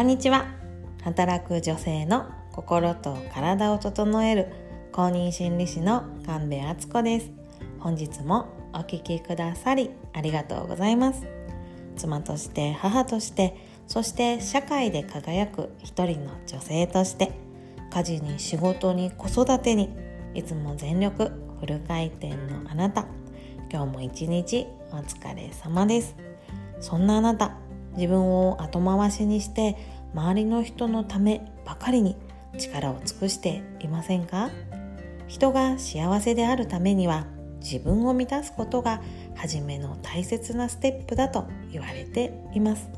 こんにちは。働く女性の心と体を整える公認心理師の神戸敦子です。本日もお聞きくださりありがとうございます。妻として母としてそして社会で輝く一人の女性として家事に仕事に子育てにいつも全力フル回転のあなた。今日も一日お疲れ様です。そんなあなた自分を後回しにして周りの人のためばかりに力を尽くしていませんか？人が幸せであるためには自分を満たすことが初めの大切なステップだと言われています。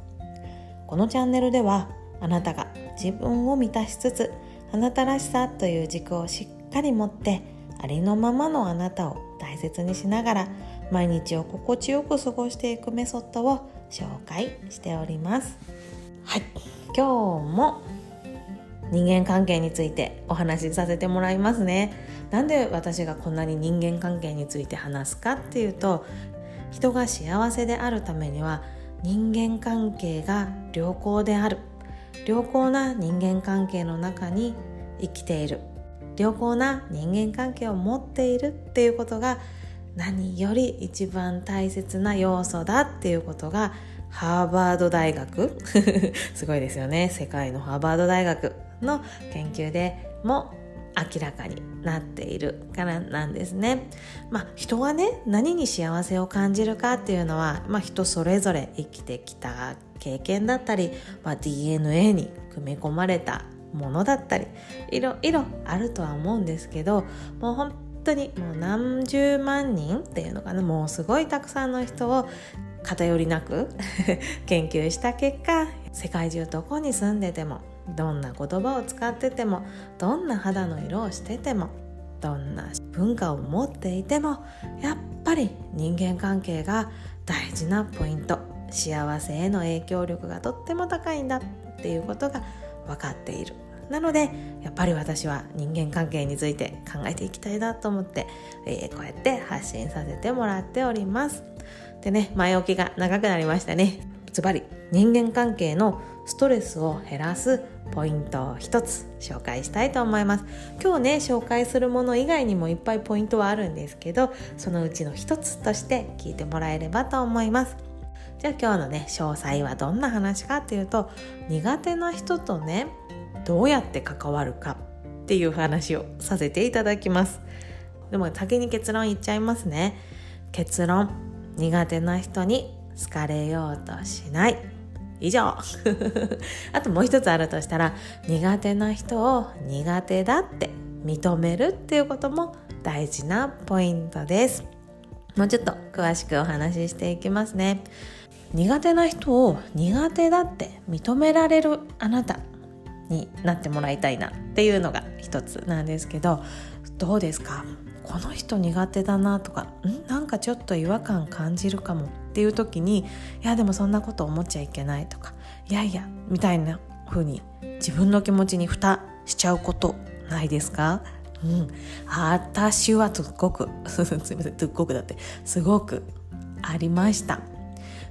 このチャンネルではあなたが自分を満たしつつあなたらしさという軸をしっかり持ってありのままのあなたを大切にしながら毎日を心地よく過ごしていくメソッドを紹介しております。はい。今日も人間関係についてお話しさせてもらいますね。なんで私がこんなに人間関係について話すかっていうと人が幸せであるためには人間関係が良好である。良好な人間関係の中に生きている。良好な人間関係を持っているっていうことが何より一番大切な要素だっていうことがハーバード大学 すごいですよね世界のハーバード大学の研究でも明らかになっているからなんですね。まあ人はね何に幸せを感じるかっていうのは、まあ、人それぞれ生きてきた経験だったり、まあ、DNA に組み込まれたものだったりいろいろあるとは思うんですけどもう本当にもう何十万人っていうのかなもうすごいたくさんの人を偏りなく 研究した結果世界中どこに住んでてもどんな言葉を使っててもどんな肌の色をしててもどんな文化を持っていてもやっぱり人間関係が大事なポイント。幸せへの影響力がとっても高いんだっていうことが分かっている。なのでやっぱり私は人間関係について考えていきたいなと思って、えー、こうやって発信させてもらっております。でね前置きが長くなりましたね。ズバリ人間関係のストレスを減らすポイントを一つ紹介したいと思います。今日ね紹介するもの以外にもいっぱいポイントはあるんですけどそのうちの一つとして聞いてもらえればと思います。じゃあ今日のね詳細はどんな話かっていうと苦手な人とねどうやって関わるかっていう話をさせていただきます。でも先に結論言っちゃいますね。結論苦手な人に好かれようとしない。以上。あともう一つあるとしたら苦手な人を苦手だって認めるっていうことも大事なポイントです。もうちょっと詳しくお話ししていきますね。苦手な人を苦手だって認められるあなた。になってもらいたいなっていうのが一つなんですけどどうですか？この人苦手だなとかん？なんかちょっと違和感感じるかもっていう時にいやでもそんなこと思っちゃいけないとかいやいやみたいな風に自分の気持ちに蓋しちゃうことないですか？うん、私はすごく すみませんすっごくだってすごくありました。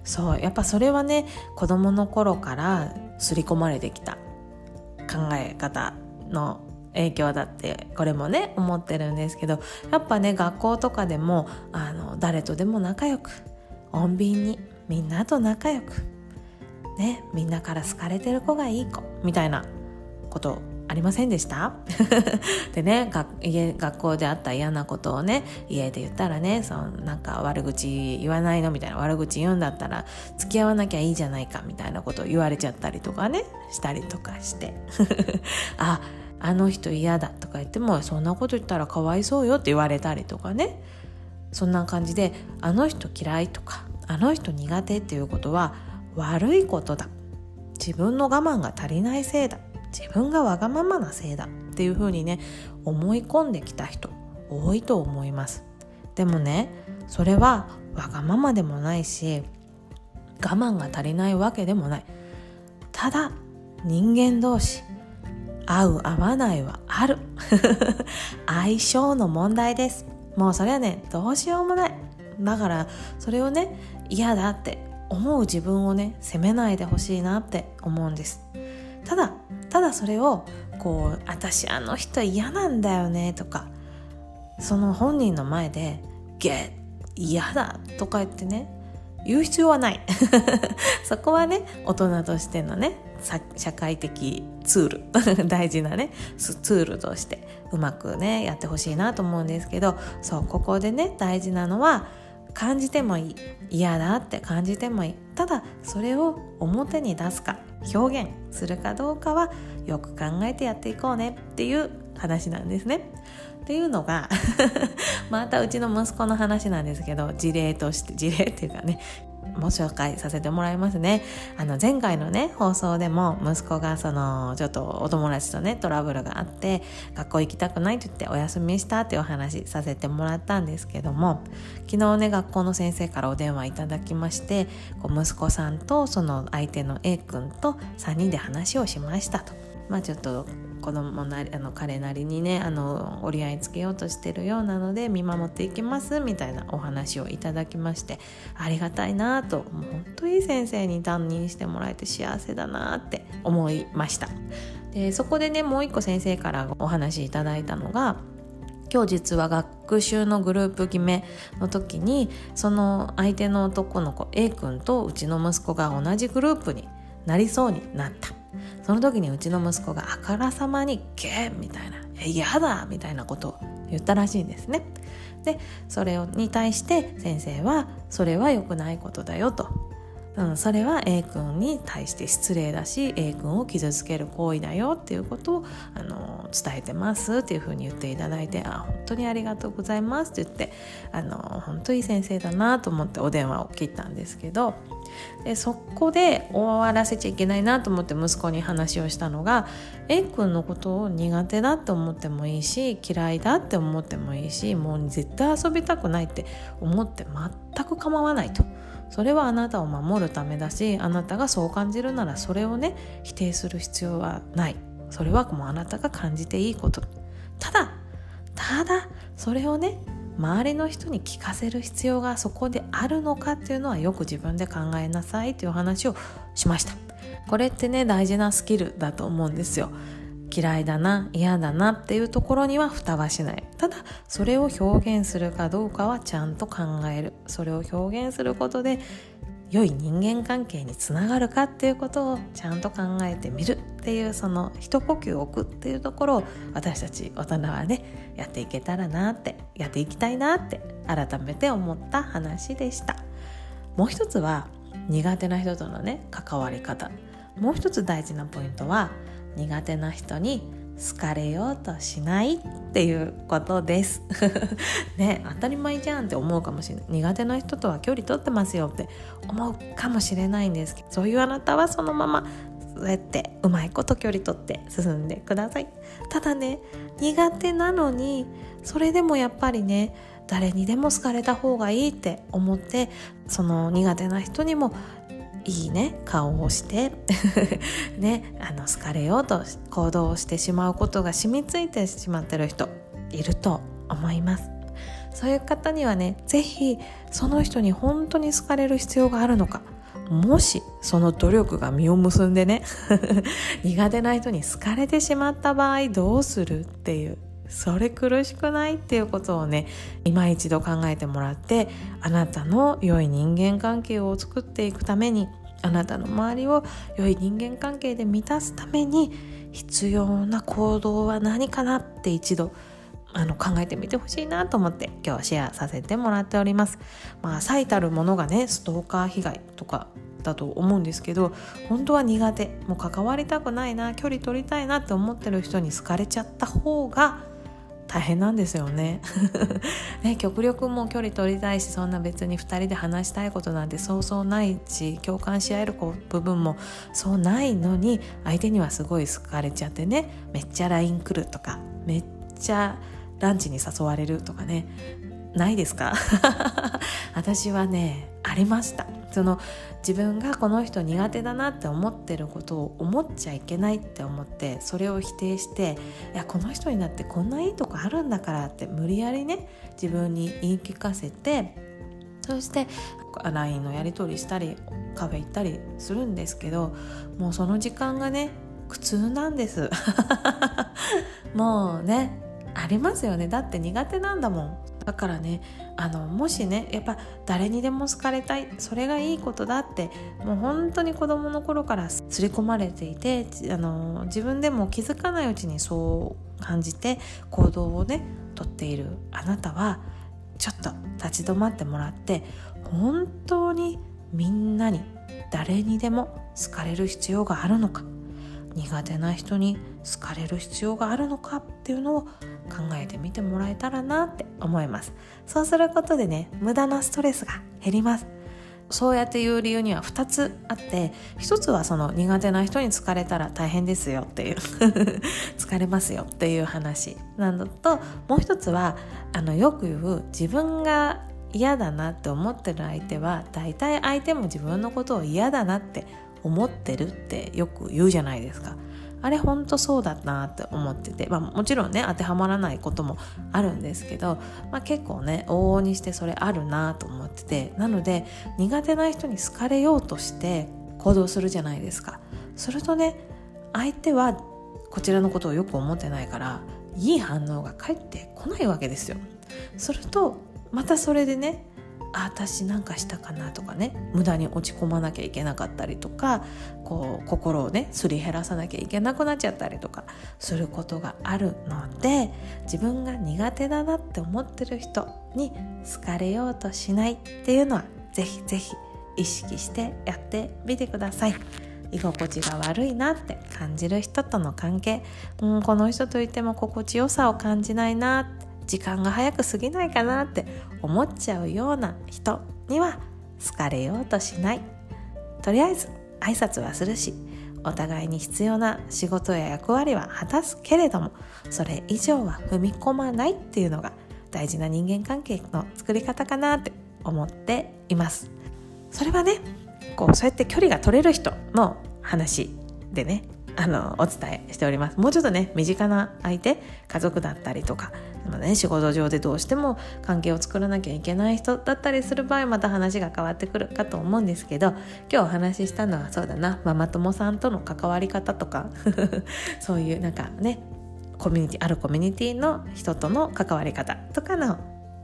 そうやっぱそれはね子供の頃から刷り込まれてきた考え方の影響だってこれもね思ってるんですけどやっぱね学校とかでもあの誰とでも仲良く穏便にみんなと仲良くねみんなから好かれてる子がいい子みたいなことありませんでした？でね家学校であった嫌なことをね家で言ったらねそのなんか悪口言わないのみたいな悪口言うんだったら付き合わなきゃいいじゃないかみたいなことを言われちゃったりとかねしたりとかして。ああの人嫌だとか言ってもそんなこと言ったらかわいそうよって言われたりとかね。そんな感じであの人嫌いとかあの人苦手っていうことは悪いことだ。自分の我慢が足りないせいだ。自分がわがままなせいだっていうふうにね思い込んできた人多いと思います。でもねそれはわがままでもないし我慢が足りないわけでもない。ただ人間同士合う合わないはある。相性の問題です。もうそれはねどうしようもない。だからそれをね嫌だって思う自分をね責めないでほしいなって思うんです。ただただそれをこう「私あの人嫌なんだよね」とかその本人の前で「ゲッ嫌だ」とか言ってね言う必要はない。そこはね大人としてのね社会的ツール。大事なねツールとしてうまくねやってほしいなと思うんですけどそうここでね大事なのは感じてもいい嫌だって感じてもいい。ただそれを表に出すか。表現するかどうかはよく考えてやっていこうねっていう話なんですね。っていうのが またうちの息子の話なんですけど事例として事例っていうかねご紹介させてもらいますね。あの前回のね放送でも息子がそのちょっとお友達とねトラブルがあって学校行きたくないと言ってお休みしたっていうお話させてもらったんですけども昨日ね学校の先生からお電話いただきましてこう息子さんとその相手の A 君と3人で話をしましたと。まあちょっと子供なりあの彼なりにねあの折り合いつけようとしてるようなので見守っていきますみたいなお話をいただきましてありがたいなともう本当いい先生に担任してもらえて幸せだなって思いました。でそこでねもう一個先生からお話いただいたのが今日実は学習のグループ決めの時にその相手の男の子 A 君とうちの息子が同じグループになりそうになった。その時にうちの息子があからさまに「ゲー!」みたいな「え嫌だ!」みたいなことを言ったらしいんですね。でそれに対して先生は「それは良くないことだよ」と。うん、それは A 君に対して失礼だし A 君を傷つける行為だよっていうことをあの伝えてますっていうふうに言っていただいてあ本当にありがとうございますって言ってあの本当いい先生だなと思ってお電話を切ったんですけどでそこで終わらせちゃいけないなと思って息子に話をしたのが A 君のことを苦手だって思ってもいいし嫌いだって思ってもいいしもう絶対遊びたくないって思って全く構わないと。それはあなたを守るためだしあなたがそう感じるならそれをね否定する必要はないそれはもうあなたが感じていいことただただそれをね周りの人に聞かせる必要がそこであるのかっていうのはよく自分で考えなさいという話をしました。これってね大事なスキルだと思うんですよ。嫌いだな嫌だなっていうところには蓋はしない。ただそれを表現するかどうかはちゃんと考える。それを表現することで良い人間関係につながるかっていうことをちゃんと考えてみるっていうその一呼吸を置くっていうところを私たち大人はねやっていけたらなってやっていきたいなって改めて思った話でした。もう一つは苦手な人とのね関わり方。もう一つ大事なポイントは苦手な人に好かれようとしないっていうことです。ね当たり前じゃんって思うかもしれない。苦手な人とは距離取ってますよって思うかもしれないんですけどそういうあなたはそのままそうやってうまいこと距離取って進んでください。ただね苦手なのにそれでもやっぱりね誰にでも好かれた方がいいって思ってその苦手な人にもいいね顔をして ねあの好かれようと行動してしまうことが染みついてしまってる人いると思います。そういう方にはね是非その人に本当に好かれる必要があるのかもしその努力が実を結んでね 苦手な人に好かれてしまった場合どうするっていうそれ苦しくないっていうことをね今一度考えてもらってあなたの良い人間関係を作っていくためにあなたの周りを良い人間関係で満たすために必要な行動は何かなって一度あの考えてみてほしいなと思って今日シェアさせてもらっております。まあ最たるものがねストーカー被害とかだと思うんですけど本当は苦手もう関わりたくないな距離取りたいなって思ってる人に好かれちゃった方が大変なんですよね。ね極力もう距離取りたいしそんな別に2人で話したいことなんてそうそうないし共感し合える部分もそうないのに相手にはすごい好かれちゃってねめっちゃ LINE 来るとかめっちゃランチに誘われるとかねないですか？私はねありました。その自分がこの人苦手だなって思ってることを思っちゃいけないって思ってそれを否定していやこの人になってこんないいとこあるんだからって無理やりね自分に言い聞かせてそして LINE のやり取りしたりカフェ行ったりするんですけどもうその時間がね苦痛なんです。もうねありますよね。だって苦手なんだもん。だからねあのもしねやっぱ誰にでも好かれたいそれがいいことだってもう本当に子供の頃から刷り込まれていてあの自分でも気づかないうちにそう感じて行動をねとっているあなたはちょっと立ち止まってもらって本当にみんなに誰にでも好かれる必要があるのか苦手な人に好かれる必要があるのかっていうのを考えてみてもらえたらなって思いますそうすることでね無駄なストレスが減りますそうやって言う理由には2つあって1つはその苦手な人に疲れたら大変ですよっていう 疲れますよっていう話なのともう1つはあのよく言う自分が嫌だなって思ってる相手は大体相手も自分のことを嫌だなって思ってるってよく言うじゃないですか。あれほんとそうだなって思ってて、まあ、もちろんね当てはまらないこともあるんですけど、まあ、結構ね往々にしてそれあるなと思っててなので苦手な人に好かれようとして行動するじゃないですか。するとね相手はこちらのことをよく思ってないからいい反応が返ってこないわけですよ。するとまたそれでねあ私なんかしたかなとかね無駄に落ち込まなきゃいけなかったりとかこう心をねすり減らさなきゃいけなくなっちゃったりとかすることがあるので自分が苦手だなって思ってる人に好かれようとしないっていうのはぜひぜひ意識してやってみてください。居心地が悪いなって感じる人との関係、うん、この人といても心地よさを感じないなって時間が早く過ぎないかなって思っちゃうような人には好かれようとしないとりあえず挨拶はするしお互いに必要な仕事や役割は果たすけれどもそれ以上は踏み込まないっていうのが大事な人間関係の作り方かなって思っています。それはねこうそうやって距離が取れる人の話でね。あのお伝えしております。もうちょっとね身近な相手家族だったりとかね仕事上でどうしても関係を作らなきゃいけない人だったりする場合また話が変わってくるかと思うんですけど今日お話ししたのはそうだな。ママ友さんとの関わり方とか。そういうなんかねコミュニティあるコミュニティの人との関わり方とかの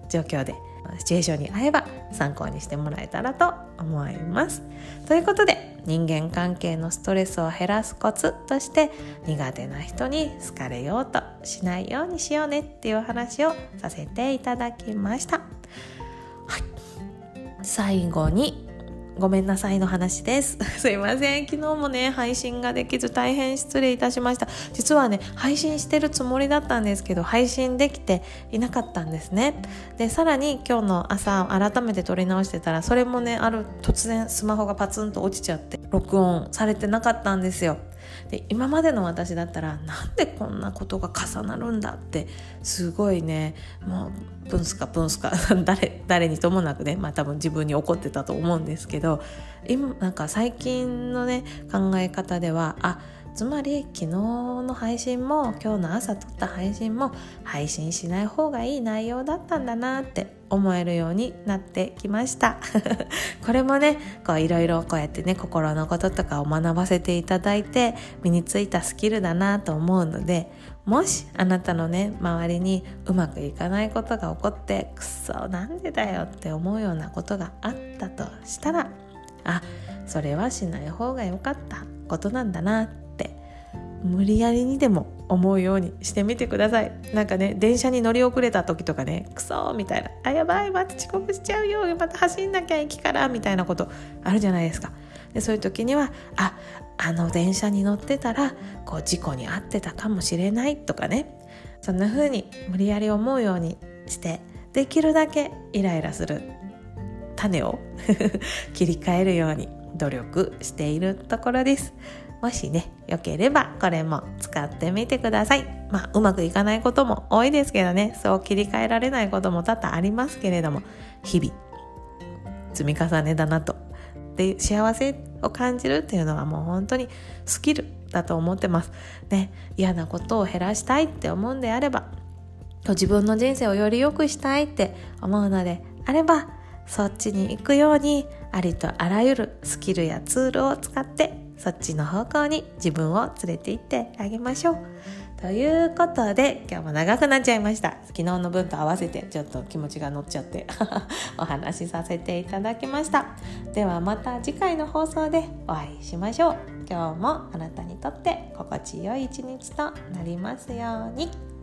状況でシチュエーションに合えば参考にしてもらえたらと思います。ということで人間関係のストレスを減らすコツとして苦手な人に好かれようとしないようにしようねっていう話をさせていただきました。はい、最後にごめんなさいの話です。すいません。昨日もね、配信ができず大変失礼いたしました。実はね、配信してるつもりだったんですけど、配信できていなかったんですね。で、さらに今日の朝改めて撮り直してたら、それもね、ある突然スマホがパツンと落ちちゃって、録音されてなかったんですよ。で今までの私だったらなんでこんなことが重なるんだってすごいねもうプンスかプンスか 誰誰にともなくねまあ多分自分に怒ってたと思うんですけど今なんか最近のね考え方ではあつまり昨日の配信も今日の朝撮った配信も配信しない方がいい内容だったんだなって思えるようになってきました。これもねこういろいろこうやってね心のこととかを学ばせていただいて身についたスキルだなと思うのでもしあなたのね周りにうまくいかないことが起こってくっそなんでだよって思うようなことがあったとしたらあそれはしない方が良かったことなんだな。無理やりにでも思うようにしてみてください。なんかね電車に乗り遅れた時とかねクソみたいなあやばいまた遅刻しちゃうよまた走んなきゃ駅からみたいなことあるじゃないですか。でそういう時にはああの電車に乗ってたらこう事故に遭ってたかもしれないとかね。そんな風に無理やり思うようにしてできるだけイライラする種を 切り替えるように努力しているところです。もしね、良ければこれも使ってみてください。まあ、うまくいかないことも多いですけどね、そう切り替えられないことも多々ありますけれども、日々、積み重ねだなと。で、幸せを感じるっていうのはもう本当にスキルだと思ってます。ね、嫌なことを減らしたいって思うんであれば、自分の人生をより良くしたいって思うのであれば、そっちに行くようにありとあらゆるスキルやツールを使ってそっちの方向に自分を連れて行ってあげましょう。ということで今日も長くなっちゃいました。昨日の分と合わせてちょっと気持ちが乗っちゃって お話しさせていただきました。ではまた次回の放送でお会いしましょう。今日もあなたにとって心地よい一日となりますように。